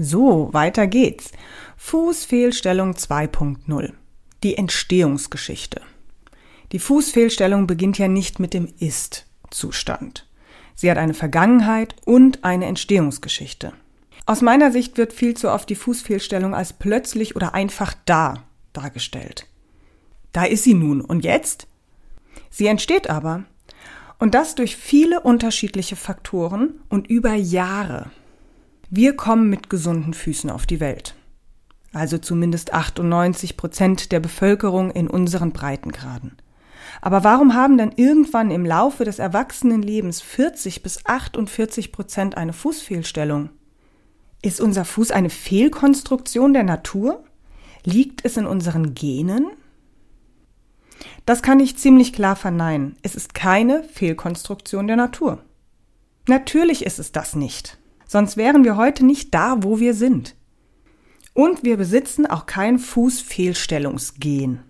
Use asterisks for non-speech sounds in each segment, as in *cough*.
So, weiter geht's. Fußfehlstellung 2.0. Die Entstehungsgeschichte. Die Fußfehlstellung beginnt ja nicht mit dem Ist-Zustand. Sie hat eine Vergangenheit und eine Entstehungsgeschichte. Aus meiner Sicht wird viel zu oft die Fußfehlstellung als plötzlich oder einfach da dargestellt. Da ist sie nun. Und jetzt? Sie entsteht aber. Und das durch viele unterschiedliche Faktoren und über Jahre. Wir kommen mit gesunden Füßen auf die Welt. Also zumindest 98 Prozent der Bevölkerung in unseren Breitengraden. Aber warum haben dann irgendwann im Laufe des Erwachsenenlebens 40 bis 48 Prozent eine Fußfehlstellung? Ist unser Fuß eine Fehlkonstruktion der Natur? Liegt es in unseren Genen? Das kann ich ziemlich klar verneinen. Es ist keine Fehlkonstruktion der Natur. Natürlich ist es das nicht sonst wären wir heute nicht da, wo wir sind. Und wir besitzen auch kein Fußfehlstellungsgen.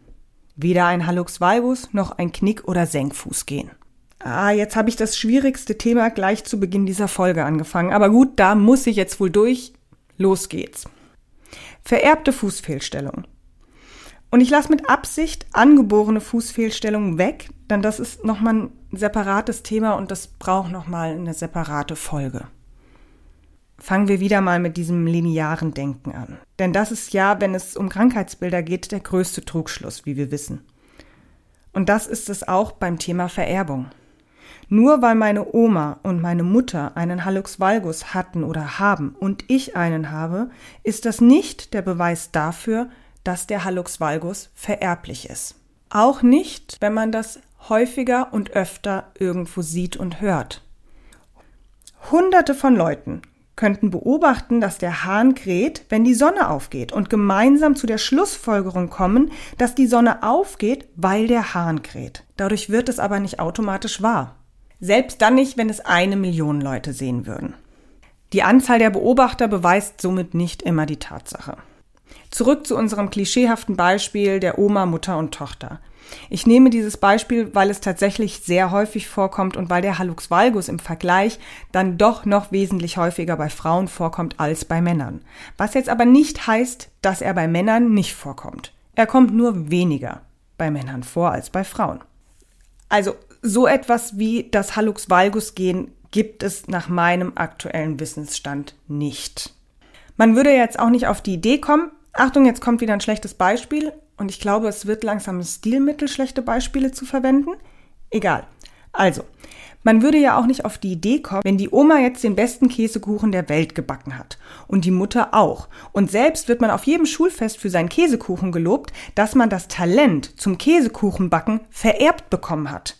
Weder ein Hallux valgus noch ein Knick- oder Senkfußgen. Ah, jetzt habe ich das schwierigste Thema gleich zu Beginn dieser Folge angefangen. Aber gut, da muss ich jetzt wohl durch. Los geht's. Vererbte Fußfehlstellung. Und ich lasse mit Absicht angeborene Fußfehlstellungen weg, denn das ist nochmal ein separates Thema und das braucht nochmal eine separate Folge fangen wir wieder mal mit diesem linearen Denken an. Denn das ist ja, wenn es um Krankheitsbilder geht, der größte Trugschluss, wie wir wissen. Und das ist es auch beim Thema Vererbung. Nur weil meine Oma und meine Mutter einen Hallux valgus hatten oder haben und ich einen habe, ist das nicht der Beweis dafür, dass der Hallux valgus vererblich ist. Auch nicht, wenn man das häufiger und öfter irgendwo sieht und hört. Hunderte von Leuten könnten beobachten, dass der Hahn kräht, wenn die Sonne aufgeht und gemeinsam zu der Schlussfolgerung kommen, dass die Sonne aufgeht, weil der Hahn kräht. Dadurch wird es aber nicht automatisch wahr. Selbst dann nicht, wenn es eine Million Leute sehen würden. Die Anzahl der Beobachter beweist somit nicht immer die Tatsache. Zurück zu unserem klischeehaften Beispiel der Oma, Mutter und Tochter. Ich nehme dieses Beispiel, weil es tatsächlich sehr häufig vorkommt und weil der Hallux valgus im Vergleich dann doch noch wesentlich häufiger bei Frauen vorkommt als bei Männern. Was jetzt aber nicht heißt, dass er bei Männern nicht vorkommt. Er kommt nur weniger bei Männern vor als bei Frauen. Also so etwas wie das Hallux valgus Gen gibt es nach meinem aktuellen Wissensstand nicht. Man würde jetzt auch nicht auf die Idee kommen, Achtung, jetzt kommt wieder ein schlechtes Beispiel, und ich glaube, es wird langsam Stilmittel, schlechte Beispiele zu verwenden. Egal. Also, man würde ja auch nicht auf die Idee kommen, wenn die Oma jetzt den besten Käsekuchen der Welt gebacken hat und die Mutter auch. Und selbst wird man auf jedem Schulfest für seinen Käsekuchen gelobt, dass man das Talent zum Käsekuchenbacken vererbt bekommen hat.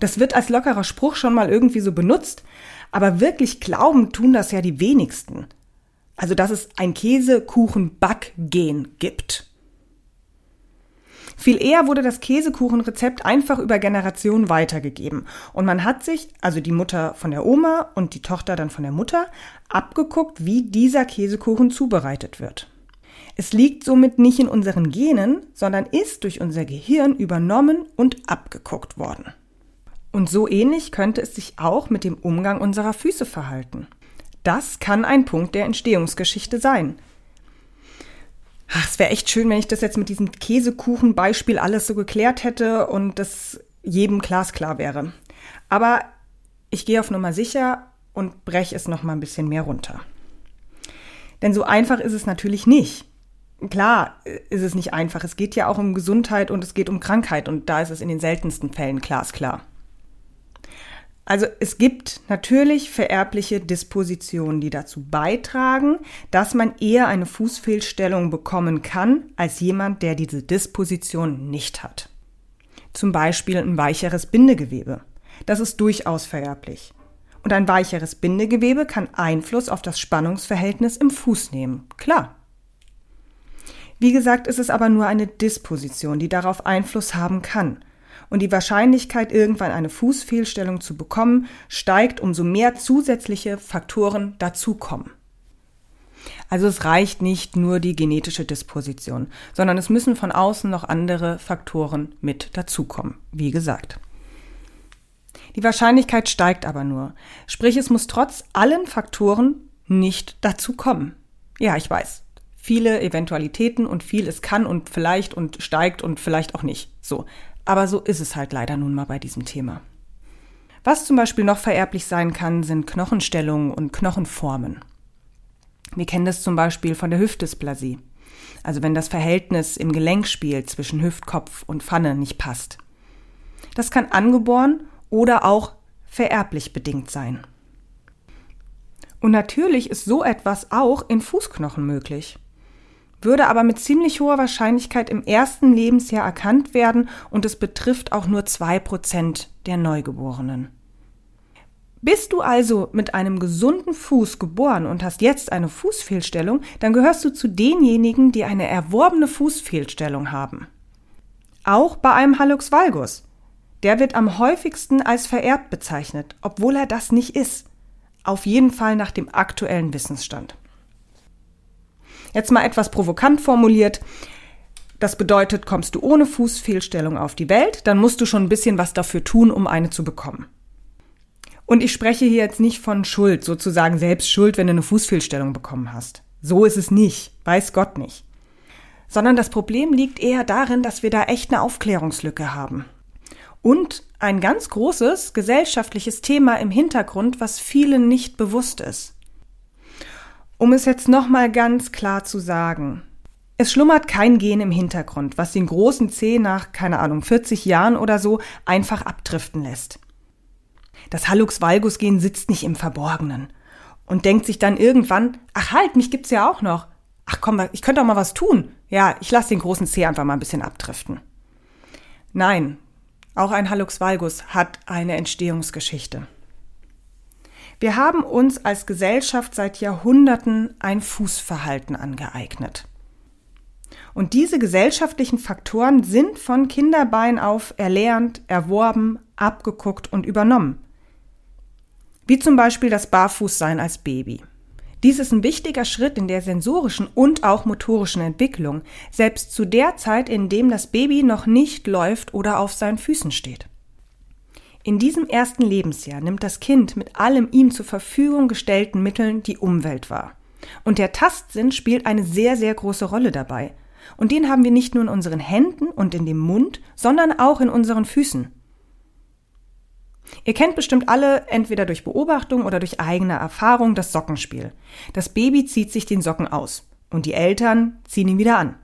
Das wird als lockerer Spruch schon mal irgendwie so benutzt, aber wirklich glauben tun das ja die wenigsten. Also, dass es ein Käsekuchenbackgen gibt. Viel eher wurde das Käsekuchenrezept einfach über Generationen weitergegeben. Und man hat sich, also die Mutter von der Oma und die Tochter dann von der Mutter, abgeguckt, wie dieser Käsekuchen zubereitet wird. Es liegt somit nicht in unseren Genen, sondern ist durch unser Gehirn übernommen und abgeguckt worden. Und so ähnlich könnte es sich auch mit dem Umgang unserer Füße verhalten. Das kann ein Punkt der Entstehungsgeschichte sein. Ach, es wäre echt schön, wenn ich das jetzt mit diesem Käsekuchen-Beispiel alles so geklärt hätte und das jedem glasklar wäre. Aber ich gehe auf Nummer sicher und breche es noch mal ein bisschen mehr runter. Denn so einfach ist es natürlich nicht. Klar ist es nicht einfach. Es geht ja auch um Gesundheit und es geht um Krankheit und da ist es in den seltensten Fällen glasklar. Also es gibt natürlich vererbliche Dispositionen, die dazu beitragen, dass man eher eine Fußfehlstellung bekommen kann als jemand, der diese Disposition nicht hat. Zum Beispiel ein weicheres Bindegewebe. Das ist durchaus vererblich. Und ein weicheres Bindegewebe kann Einfluss auf das Spannungsverhältnis im Fuß nehmen. Klar. Wie gesagt, ist es aber nur eine Disposition, die darauf Einfluss haben kann und die Wahrscheinlichkeit, irgendwann eine Fußfehlstellung zu bekommen, steigt, umso mehr zusätzliche Faktoren dazukommen. Also es reicht nicht nur die genetische Disposition, sondern es müssen von außen noch andere Faktoren mit dazukommen, wie gesagt. Die Wahrscheinlichkeit steigt aber nur, sprich es muss trotz allen Faktoren nicht dazu kommen. Ja, ich weiß. Viele Eventualitäten und viel es kann und vielleicht und steigt und vielleicht auch nicht. So. Aber so ist es halt leider nun mal bei diesem Thema. Was zum Beispiel noch vererblich sein kann, sind Knochenstellungen und Knochenformen. Wir kennen das zum Beispiel von der Hüftdysplasie. Also wenn das Verhältnis im Gelenkspiel zwischen Hüftkopf und Pfanne nicht passt. Das kann angeboren oder auch vererblich bedingt sein. Und natürlich ist so etwas auch in Fußknochen möglich, würde aber mit ziemlich hoher Wahrscheinlichkeit im ersten Lebensjahr erkannt werden und es betrifft auch nur zwei Prozent der Neugeborenen. Bist du also mit einem gesunden Fuß geboren und hast jetzt eine Fußfehlstellung, dann gehörst du zu denjenigen, die eine erworbene Fußfehlstellung haben. Auch bei einem Hallux valgus. Der wird am häufigsten als vererbt bezeichnet, obwohl er das nicht ist. Auf jeden Fall nach dem aktuellen Wissensstand. Jetzt mal etwas provokant formuliert. Das bedeutet, kommst du ohne Fußfehlstellung auf die Welt, dann musst du schon ein bisschen was dafür tun, um eine zu bekommen. Und ich spreche hier jetzt nicht von Schuld, sozusagen selbst Schuld, wenn du eine Fußfehlstellung bekommen hast. So ist es nicht, weiß Gott nicht. Sondern das Problem liegt eher darin, dass wir da echt eine Aufklärungslücke haben. Und ein ganz großes gesellschaftliches Thema im Hintergrund, was vielen nicht bewusst ist. Um es jetzt nochmal ganz klar zu sagen. Es schlummert kein Gen im Hintergrund, was den großen C nach, keine Ahnung, 40 Jahren oder so einfach abdriften lässt. Das Hallux valgus Gen sitzt nicht im Verborgenen und denkt sich dann irgendwann, ach halt, mich gibt's ja auch noch. Ach komm, ich könnte auch mal was tun. Ja, ich lasse den großen C einfach mal ein bisschen abdriften. Nein, auch ein Hallux valgus hat eine Entstehungsgeschichte. Wir haben uns als Gesellschaft seit Jahrhunderten ein Fußverhalten angeeignet. Und diese gesellschaftlichen Faktoren sind von Kinderbein auf erlernt, erworben, abgeguckt und übernommen wie zum Beispiel das Barfußsein als Baby. Dies ist ein wichtiger Schritt in der sensorischen und auch motorischen Entwicklung, selbst zu der Zeit, in dem das Baby noch nicht läuft oder auf seinen Füßen steht. In diesem ersten Lebensjahr nimmt das Kind mit allem ihm zur Verfügung gestellten Mitteln die Umwelt wahr. Und der Tastsinn spielt eine sehr, sehr große Rolle dabei. Und den haben wir nicht nur in unseren Händen und in dem Mund, sondern auch in unseren Füßen. Ihr kennt bestimmt alle entweder durch Beobachtung oder durch eigene Erfahrung das Sockenspiel. Das Baby zieht sich den Socken aus und die Eltern ziehen ihn wieder an.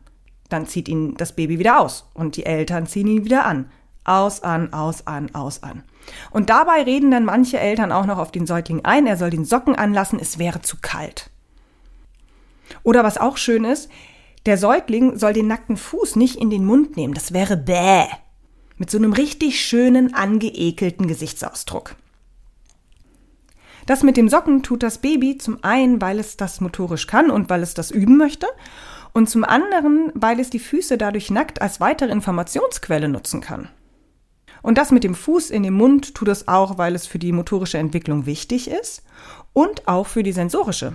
Dann zieht ihn das Baby wieder aus und die Eltern ziehen ihn wieder an. Aus, an, aus, an, aus, an. Und dabei reden dann manche Eltern auch noch auf den Säugling ein, er soll den Socken anlassen, es wäre zu kalt. Oder was auch schön ist, der Säugling soll den nackten Fuß nicht in den Mund nehmen, das wäre bäh. Mit so einem richtig schönen, angeekelten Gesichtsausdruck. Das mit dem Socken tut das Baby zum einen, weil es das motorisch kann und weil es das üben möchte, und zum anderen, weil es die Füße dadurch nackt als weitere Informationsquelle nutzen kann. Und das mit dem Fuß in den Mund tut es auch, weil es für die motorische Entwicklung wichtig ist und auch für die sensorische.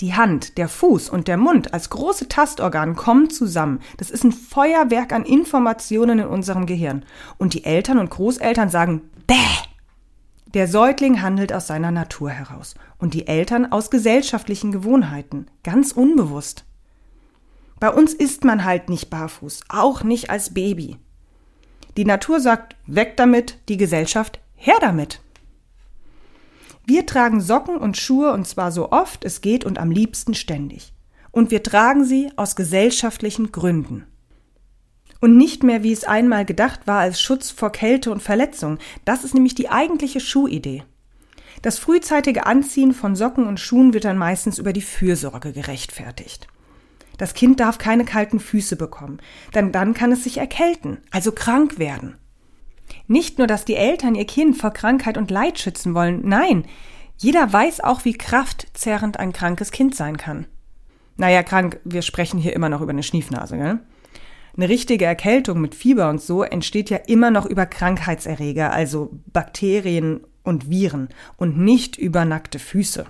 Die Hand, der Fuß und der Mund als große Tastorgan kommen zusammen. Das ist ein Feuerwerk an Informationen in unserem Gehirn. Und die Eltern und Großeltern sagen Bäh! Der Säugling handelt aus seiner Natur heraus und die Eltern aus gesellschaftlichen Gewohnheiten, ganz unbewusst. Bei uns ist man halt nicht barfuß, auch nicht als Baby. Die Natur sagt weg damit, die Gesellschaft her damit. Wir tragen Socken und Schuhe und zwar so oft es geht und am liebsten ständig. Und wir tragen sie aus gesellschaftlichen Gründen. Und nicht mehr, wie es einmal gedacht war, als Schutz vor Kälte und Verletzung. Das ist nämlich die eigentliche Schuhidee. Das frühzeitige Anziehen von Socken und Schuhen wird dann meistens über die Fürsorge gerechtfertigt. Das Kind darf keine kalten Füße bekommen, denn dann kann es sich erkälten, also krank werden. Nicht nur, dass die Eltern ihr Kind vor Krankheit und Leid schützen wollen, nein, jeder weiß auch, wie kraftzerrend ein krankes Kind sein kann. Naja, krank, wir sprechen hier immer noch über eine Schniefnase, gell? Eine richtige Erkältung mit Fieber und so entsteht ja immer noch über Krankheitserreger, also Bakterien und Viren und nicht über nackte Füße.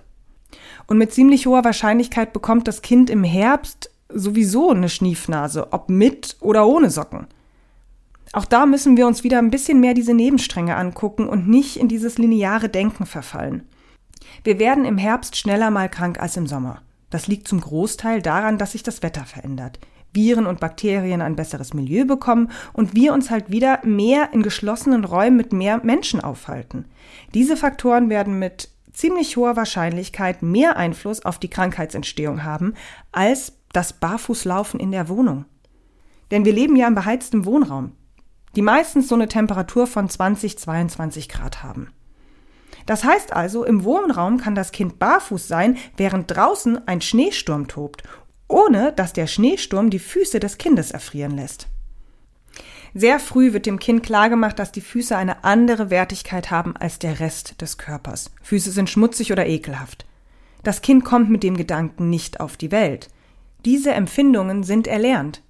Und mit ziemlich hoher Wahrscheinlichkeit bekommt das Kind im Herbst sowieso eine Schniefnase, ob mit oder ohne Socken. Auch da müssen wir uns wieder ein bisschen mehr diese Nebenstränge angucken und nicht in dieses lineare Denken verfallen. Wir werden im Herbst schneller mal krank als im Sommer. Das liegt zum Großteil daran, dass sich das Wetter verändert. Viren und Bakterien ein besseres Milieu bekommen und wir uns halt wieder mehr in geschlossenen Räumen mit mehr Menschen aufhalten. Diese Faktoren werden mit ziemlich hoher Wahrscheinlichkeit mehr Einfluss auf die Krankheitsentstehung haben als das Barfußlaufen in der Wohnung. Denn wir leben ja im beheizten Wohnraum, die meistens so eine Temperatur von 20, 22 Grad haben. Das heißt also, im Wohnraum kann das Kind barfuß sein, während draußen ein Schneesturm tobt, ohne dass der Schneesturm die Füße des Kindes erfrieren lässt. Sehr früh wird dem Kind klargemacht, dass die Füße eine andere Wertigkeit haben als der Rest des Körpers. Füße sind schmutzig oder ekelhaft. Das Kind kommt mit dem Gedanken nicht auf die Welt. Diese Empfindungen sind erlernt.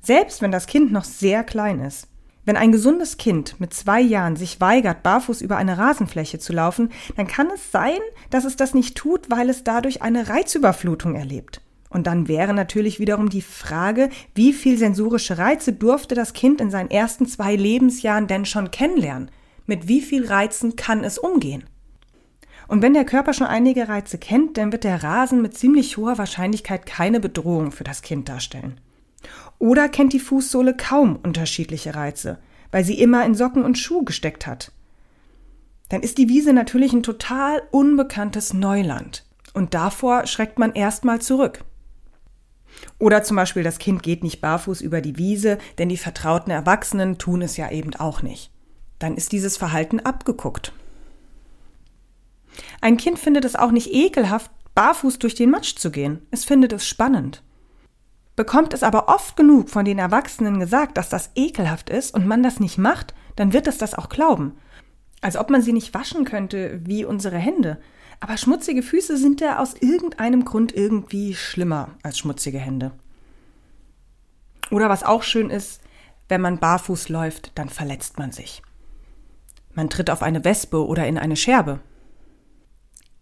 Selbst wenn das Kind noch sehr klein ist. Wenn ein gesundes Kind mit zwei Jahren sich weigert, barfuß über eine Rasenfläche zu laufen, dann kann es sein, dass es das nicht tut, weil es dadurch eine Reizüberflutung erlebt. Und dann wäre natürlich wiederum die Frage, wie viel sensorische Reize durfte das Kind in seinen ersten zwei Lebensjahren denn schon kennenlernen? Mit wie viel Reizen kann es umgehen? Und wenn der Körper schon einige Reize kennt, dann wird der Rasen mit ziemlich hoher Wahrscheinlichkeit keine Bedrohung für das Kind darstellen. Oder kennt die Fußsohle kaum unterschiedliche Reize, weil sie immer in Socken und Schuh gesteckt hat. Dann ist die Wiese natürlich ein total unbekanntes Neuland. Und davor schreckt man erstmal zurück. Oder zum Beispiel das Kind geht nicht barfuß über die Wiese, denn die vertrauten Erwachsenen tun es ja eben auch nicht. Dann ist dieses Verhalten abgeguckt. Ein Kind findet es auch nicht ekelhaft, barfuß durch den Matsch zu gehen. Es findet es spannend. Bekommt es aber oft genug von den Erwachsenen gesagt, dass das ekelhaft ist und man das nicht macht, dann wird es das auch glauben. Als ob man sie nicht waschen könnte wie unsere Hände. Aber schmutzige Füße sind ja aus irgendeinem Grund irgendwie schlimmer als schmutzige Hände. Oder was auch schön ist, wenn man barfuß läuft, dann verletzt man sich. Man tritt auf eine Wespe oder in eine Scherbe.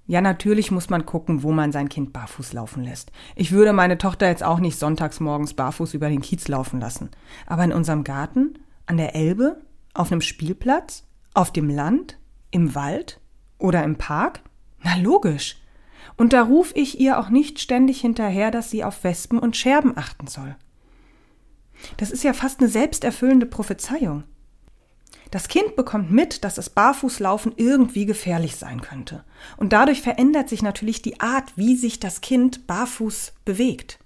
Ja, natürlich muss man gucken, wo man sein Kind barfuß laufen lässt. Ich würde meine Tochter jetzt auch nicht sonntags morgens barfuß über den Kiez laufen lassen. Aber in unserem Garten, an der Elbe, auf einem Spielplatz, auf dem Land, im Wald oder im Park, na logisch. Und da ruf ich ihr auch nicht ständig hinterher, dass sie auf Wespen und Scherben achten soll. Das ist ja fast eine selbsterfüllende Prophezeiung. Das Kind bekommt mit, dass das Barfußlaufen irgendwie gefährlich sein könnte. Und dadurch verändert sich natürlich die Art, wie sich das Kind barfuß bewegt.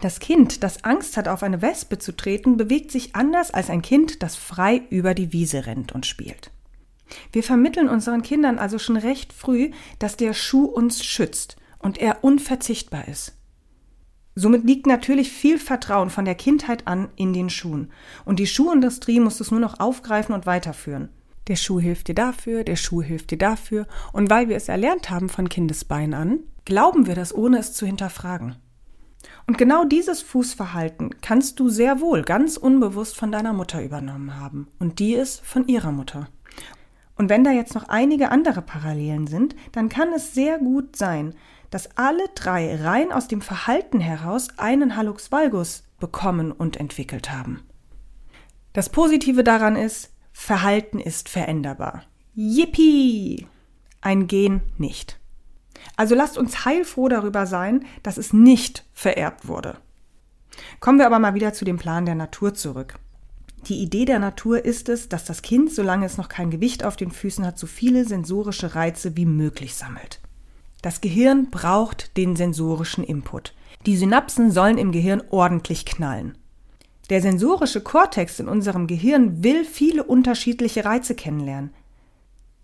Das Kind, das Angst hat, auf eine Wespe zu treten, bewegt sich anders als ein Kind, das frei über die Wiese rennt und spielt. Wir vermitteln unseren Kindern also schon recht früh, dass der Schuh uns schützt und er unverzichtbar ist. Somit liegt natürlich viel Vertrauen von der Kindheit an in den Schuhen. Und die Schuhindustrie muss es nur noch aufgreifen und weiterführen. Der Schuh hilft dir dafür, der Schuh hilft dir dafür. Und weil wir es erlernt haben von Kindesbein an, glauben wir das, ohne es zu hinterfragen. Und genau dieses Fußverhalten kannst du sehr wohl ganz unbewusst von deiner Mutter übernommen haben. Und die ist von ihrer Mutter. Und wenn da jetzt noch einige andere Parallelen sind, dann kann es sehr gut sein, dass alle drei rein aus dem Verhalten heraus einen Hallux valgus bekommen und entwickelt haben. Das Positive daran ist, Verhalten ist veränderbar. Yippie! Ein Gen nicht. Also lasst uns heilfroh darüber sein, dass es nicht vererbt wurde. Kommen wir aber mal wieder zu dem Plan der Natur zurück. Die Idee der Natur ist es, dass das Kind, solange es noch kein Gewicht auf den Füßen hat, so viele sensorische Reize wie möglich sammelt. Das Gehirn braucht den sensorischen Input. Die Synapsen sollen im Gehirn ordentlich knallen. Der sensorische Kortex in unserem Gehirn will viele unterschiedliche Reize kennenlernen.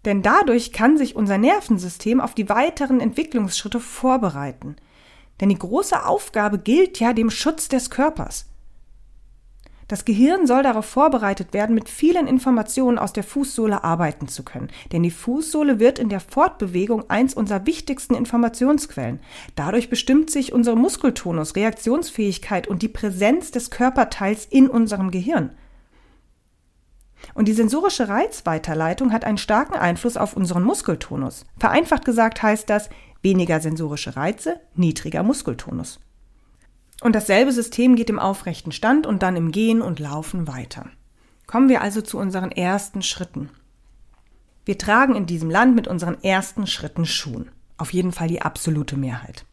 Denn dadurch kann sich unser Nervensystem auf die weiteren Entwicklungsschritte vorbereiten. Denn die große Aufgabe gilt ja dem Schutz des Körpers. Das Gehirn soll darauf vorbereitet werden, mit vielen Informationen aus der Fußsohle arbeiten zu können. Denn die Fußsohle wird in der Fortbewegung eins unserer wichtigsten Informationsquellen. Dadurch bestimmt sich unsere Muskeltonus, Reaktionsfähigkeit und die Präsenz des Körperteils in unserem Gehirn. Und die sensorische Reizweiterleitung hat einen starken Einfluss auf unseren Muskeltonus. Vereinfacht gesagt heißt das weniger sensorische Reize, niedriger Muskeltonus. Und dasselbe System geht im aufrechten Stand und dann im Gehen und Laufen weiter. Kommen wir also zu unseren ersten Schritten. Wir tragen in diesem Land mit unseren ersten Schritten Schuhen. Auf jeden Fall die absolute Mehrheit.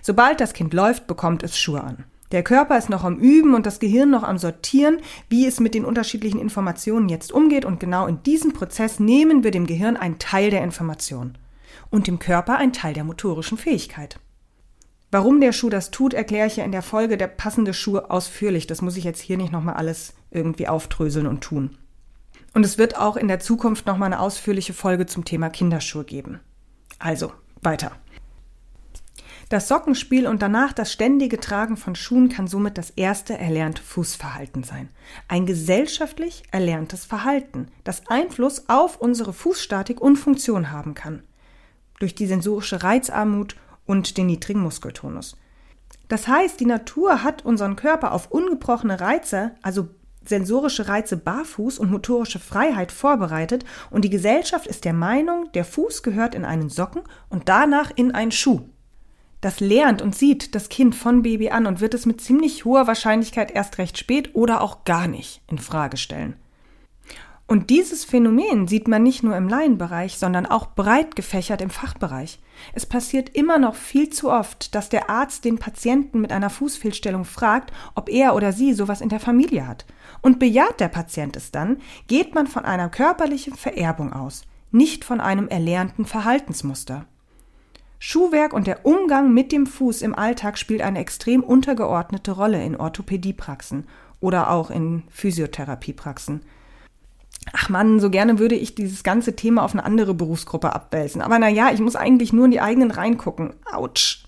Sobald das Kind läuft, bekommt es Schuhe an. Der Körper ist noch am Üben und das Gehirn noch am Sortieren, wie es mit den unterschiedlichen Informationen jetzt umgeht. Und genau in diesem Prozess nehmen wir dem Gehirn einen Teil der Information und dem Körper einen Teil der motorischen Fähigkeit. Warum der Schuh das tut, erkläre ich ja in der Folge der passende Schuh ausführlich. Das muss ich jetzt hier nicht nochmal alles irgendwie aufdröseln und tun. Und es wird auch in der Zukunft nochmal eine ausführliche Folge zum Thema Kinderschuhe geben. Also, weiter. Das Sockenspiel und danach das ständige Tragen von Schuhen kann somit das erste erlernte Fußverhalten sein. Ein gesellschaftlich erlerntes Verhalten, das Einfluss auf unsere Fußstatik und Funktion haben kann. Durch die sensorische Reizarmut und den niedrigen Muskeltonus. Das heißt, die Natur hat unseren Körper auf ungebrochene Reize, also sensorische Reize barfuß und motorische Freiheit vorbereitet und die Gesellschaft ist der Meinung, der Fuß gehört in einen Socken und danach in einen Schuh. Das lernt und sieht das Kind von Baby an und wird es mit ziemlich hoher Wahrscheinlichkeit erst recht spät oder auch gar nicht in Frage stellen. Und dieses Phänomen sieht man nicht nur im Laienbereich, sondern auch breit gefächert im Fachbereich. Es passiert immer noch viel zu oft, dass der Arzt den Patienten mit einer Fußfehlstellung fragt, ob er oder sie sowas in der Familie hat. Und bejaht der Patient es dann, geht man von einer körperlichen Vererbung aus, nicht von einem erlernten Verhaltensmuster. Schuhwerk und der Umgang mit dem Fuß im Alltag spielt eine extrem untergeordnete Rolle in Orthopädiepraxen oder auch in Physiotherapiepraxen. Ach man, so gerne würde ich dieses ganze Thema auf eine andere Berufsgruppe abwälzen. Aber na ja, ich muss eigentlich nur in die eigenen reingucken. Autsch.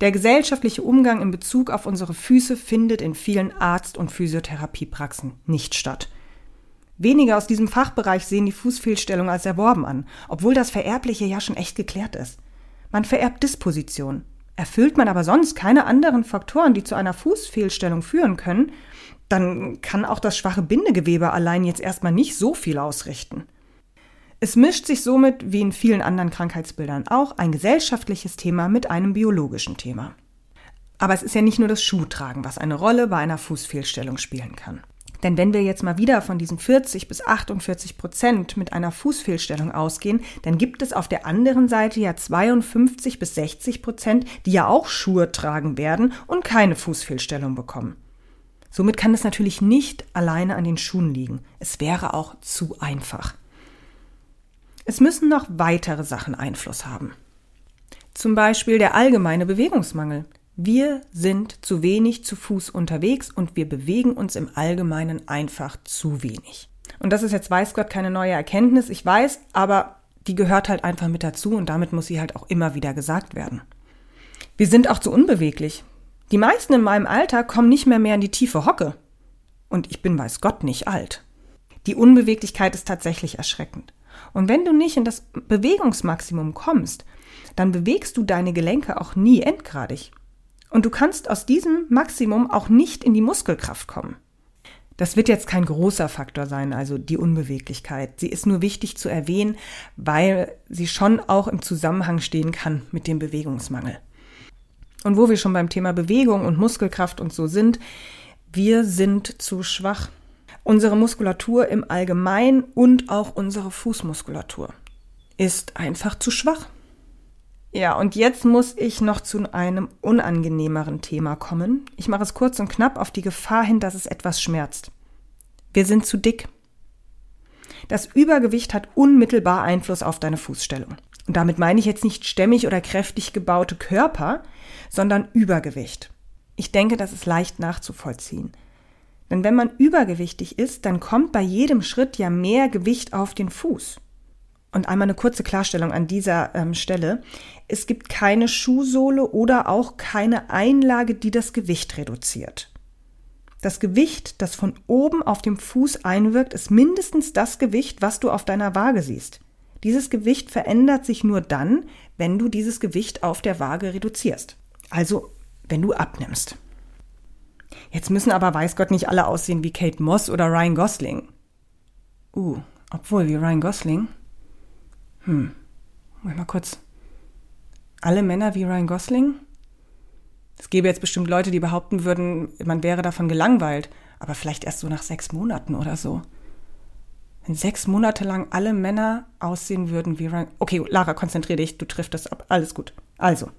Der gesellschaftliche Umgang in Bezug auf unsere Füße findet in vielen Arzt- und Physiotherapiepraxen nicht statt. Wenige aus diesem Fachbereich sehen die Fußfehlstellung als erworben an, obwohl das Vererbliche ja schon echt geklärt ist. Man vererbt Disposition. Erfüllt man aber sonst keine anderen Faktoren, die zu einer Fußfehlstellung führen können, dann kann auch das schwache Bindegewebe allein jetzt erstmal nicht so viel ausrichten. Es mischt sich somit, wie in vielen anderen Krankheitsbildern auch, ein gesellschaftliches Thema mit einem biologischen Thema. Aber es ist ja nicht nur das Schuhtragen, was eine Rolle bei einer Fußfehlstellung spielen kann. Denn wenn wir jetzt mal wieder von diesen 40 bis 48 Prozent mit einer Fußfehlstellung ausgehen, dann gibt es auf der anderen Seite ja 52 bis 60 Prozent, die ja auch Schuhe tragen werden und keine Fußfehlstellung bekommen. Somit kann es natürlich nicht alleine an den Schuhen liegen. Es wäre auch zu einfach. Es müssen noch weitere Sachen Einfluss haben. Zum Beispiel der allgemeine Bewegungsmangel. Wir sind zu wenig zu Fuß unterwegs und wir bewegen uns im Allgemeinen einfach zu wenig. Und das ist jetzt weiß Gott keine neue Erkenntnis, ich weiß, aber die gehört halt einfach mit dazu und damit muss sie halt auch immer wieder gesagt werden. Wir sind auch zu unbeweglich. Die meisten in meinem Alter kommen nicht mehr mehr in die tiefe Hocke. Und ich bin weiß Gott nicht alt. Die Unbeweglichkeit ist tatsächlich erschreckend. Und wenn du nicht in das Bewegungsmaximum kommst, dann bewegst du deine Gelenke auch nie endgradig. Und du kannst aus diesem Maximum auch nicht in die Muskelkraft kommen. Das wird jetzt kein großer Faktor sein, also die Unbeweglichkeit. Sie ist nur wichtig zu erwähnen, weil sie schon auch im Zusammenhang stehen kann mit dem Bewegungsmangel. Und wo wir schon beim Thema Bewegung und Muskelkraft und so sind, wir sind zu schwach. Unsere Muskulatur im Allgemeinen und auch unsere Fußmuskulatur ist einfach zu schwach. Ja, und jetzt muss ich noch zu einem unangenehmeren Thema kommen. Ich mache es kurz und knapp auf die Gefahr hin, dass es etwas schmerzt. Wir sind zu dick. Das Übergewicht hat unmittelbar Einfluss auf deine Fußstellung. Und damit meine ich jetzt nicht stämmig oder kräftig gebaute Körper, sondern Übergewicht. Ich denke, das ist leicht nachzuvollziehen. Denn wenn man übergewichtig ist, dann kommt bei jedem Schritt ja mehr Gewicht auf den Fuß. Und einmal eine kurze Klarstellung an dieser ähm, Stelle. Es gibt keine Schuhsohle oder auch keine Einlage, die das Gewicht reduziert. Das Gewicht, das von oben auf dem Fuß einwirkt, ist mindestens das Gewicht, was du auf deiner Waage siehst. Dieses Gewicht verändert sich nur dann, wenn du dieses Gewicht auf der Waage reduzierst. Also, wenn du abnimmst. Jetzt müssen aber weiß Gott nicht alle aussehen wie Kate Moss oder Ryan Gosling. Uh, obwohl wie Ryan Gosling. Hm. Mal kurz. Alle Männer wie Ryan Gosling? Es gäbe jetzt bestimmt Leute, die behaupten würden, man wäre davon gelangweilt. Aber vielleicht erst so nach sechs Monaten oder so. Wenn sechs Monate lang alle Männer aussehen würden wie Ryan. Okay, Lara, konzentriere dich, du triffst das ab. Alles gut. Also.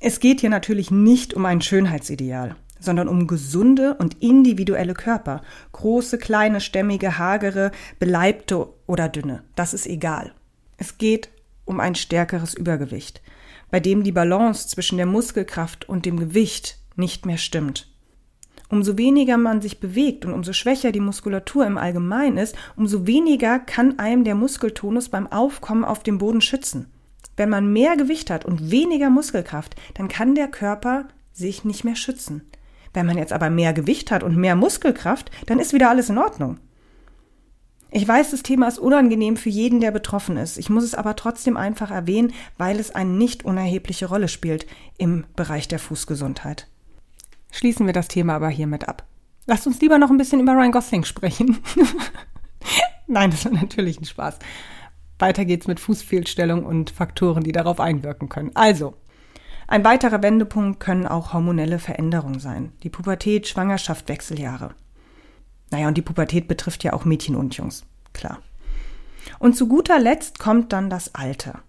Es geht hier natürlich nicht um ein Schönheitsideal, sondern um gesunde und individuelle Körper. Große, kleine, stämmige, hagere, beleibte oder dünne. Das ist egal. Es geht um ein stärkeres Übergewicht, bei dem die Balance zwischen der Muskelkraft und dem Gewicht nicht mehr stimmt. Umso weniger man sich bewegt und umso schwächer die Muskulatur im Allgemeinen ist, umso weniger kann einem der Muskeltonus beim Aufkommen auf dem Boden schützen. Wenn man mehr Gewicht hat und weniger Muskelkraft, dann kann der Körper sich nicht mehr schützen. Wenn man jetzt aber mehr Gewicht hat und mehr Muskelkraft, dann ist wieder alles in Ordnung. Ich weiß, das Thema ist unangenehm für jeden, der betroffen ist. Ich muss es aber trotzdem einfach erwähnen, weil es eine nicht unerhebliche Rolle spielt im Bereich der Fußgesundheit. Schließen wir das Thema aber hiermit ab. Lasst uns lieber noch ein bisschen über Ryan Gosling sprechen. *laughs* Nein, das war natürlich ein Spaß. Weiter geht's mit Fußfehlstellung und Faktoren, die darauf einwirken können. Also, ein weiterer Wendepunkt können auch hormonelle Veränderungen sein. Die Pubertät, Schwangerschaft, Wechseljahre. Naja, und die Pubertät betrifft ja auch Mädchen und Jungs, klar. Und zu guter Letzt kommt dann das Alter.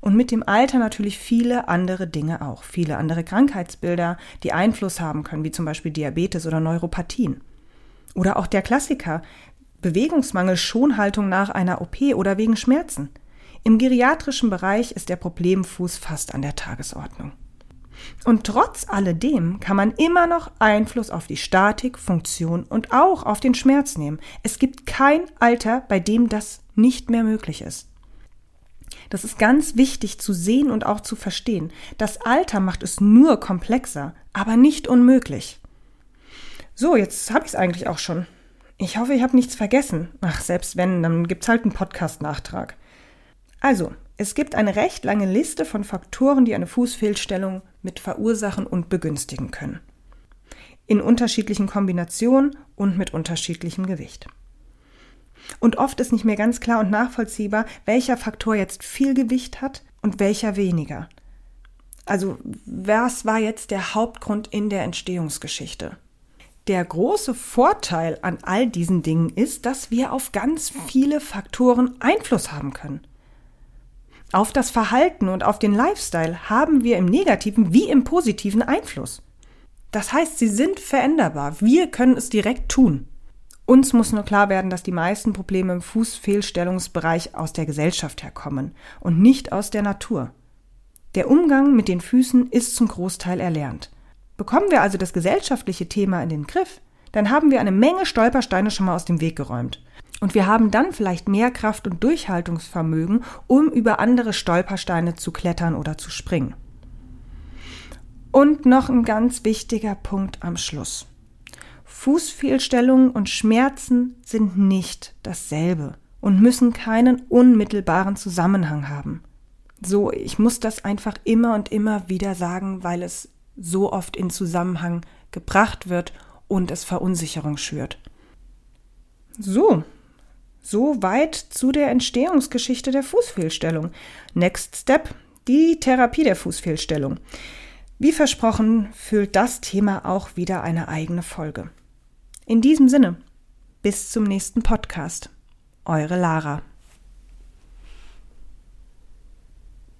Und mit dem Alter natürlich viele andere Dinge auch, viele andere Krankheitsbilder, die Einfluss haben können, wie zum Beispiel Diabetes oder Neuropathien. Oder auch der Klassiker, Bewegungsmangel, Schonhaltung nach einer OP oder wegen Schmerzen. Im geriatrischen Bereich ist der Problemfuß fast an der Tagesordnung. Und trotz alledem kann man immer noch Einfluss auf die Statik, Funktion und auch auf den Schmerz nehmen. Es gibt kein Alter, bei dem das nicht mehr möglich ist. Das ist ganz wichtig zu sehen und auch zu verstehen. Das Alter macht es nur komplexer, aber nicht unmöglich. So, jetzt habe ich es eigentlich auch schon. Ich hoffe, ich habe nichts vergessen. Ach, selbst wenn, dann gibt's halt einen Podcast-Nachtrag. Also, es gibt eine recht lange Liste von Faktoren, die eine Fußfehlstellung mit verursachen und begünstigen können. In unterschiedlichen Kombinationen und mit unterschiedlichem Gewicht. Und oft ist nicht mehr ganz klar und nachvollziehbar, welcher Faktor jetzt viel Gewicht hat und welcher weniger. Also, was war jetzt der Hauptgrund in der Entstehungsgeschichte? Der große Vorteil an all diesen Dingen ist, dass wir auf ganz viele Faktoren Einfluss haben können. Auf das Verhalten und auf den Lifestyle haben wir im negativen wie im positiven Einfluss. Das heißt, sie sind veränderbar. Wir können es direkt tun. Uns muss nur klar werden, dass die meisten Probleme im Fußfehlstellungsbereich aus der Gesellschaft herkommen und nicht aus der Natur. Der Umgang mit den Füßen ist zum Großteil erlernt. Bekommen wir also das gesellschaftliche Thema in den Griff, dann haben wir eine Menge Stolpersteine schon mal aus dem Weg geräumt. Und wir haben dann vielleicht mehr Kraft und Durchhaltungsvermögen, um über andere Stolpersteine zu klettern oder zu springen. Und noch ein ganz wichtiger Punkt am Schluss. Fußfehlstellungen und Schmerzen sind nicht dasselbe und müssen keinen unmittelbaren Zusammenhang haben. So, ich muss das einfach immer und immer wieder sagen, weil es so oft in Zusammenhang gebracht wird und es Verunsicherung schürt. So, so weit zu der Entstehungsgeschichte der Fußfehlstellung. Next Step, die Therapie der Fußfehlstellung. Wie versprochen, füllt das Thema auch wieder eine eigene Folge. In diesem Sinne, bis zum nächsten Podcast. Eure Lara.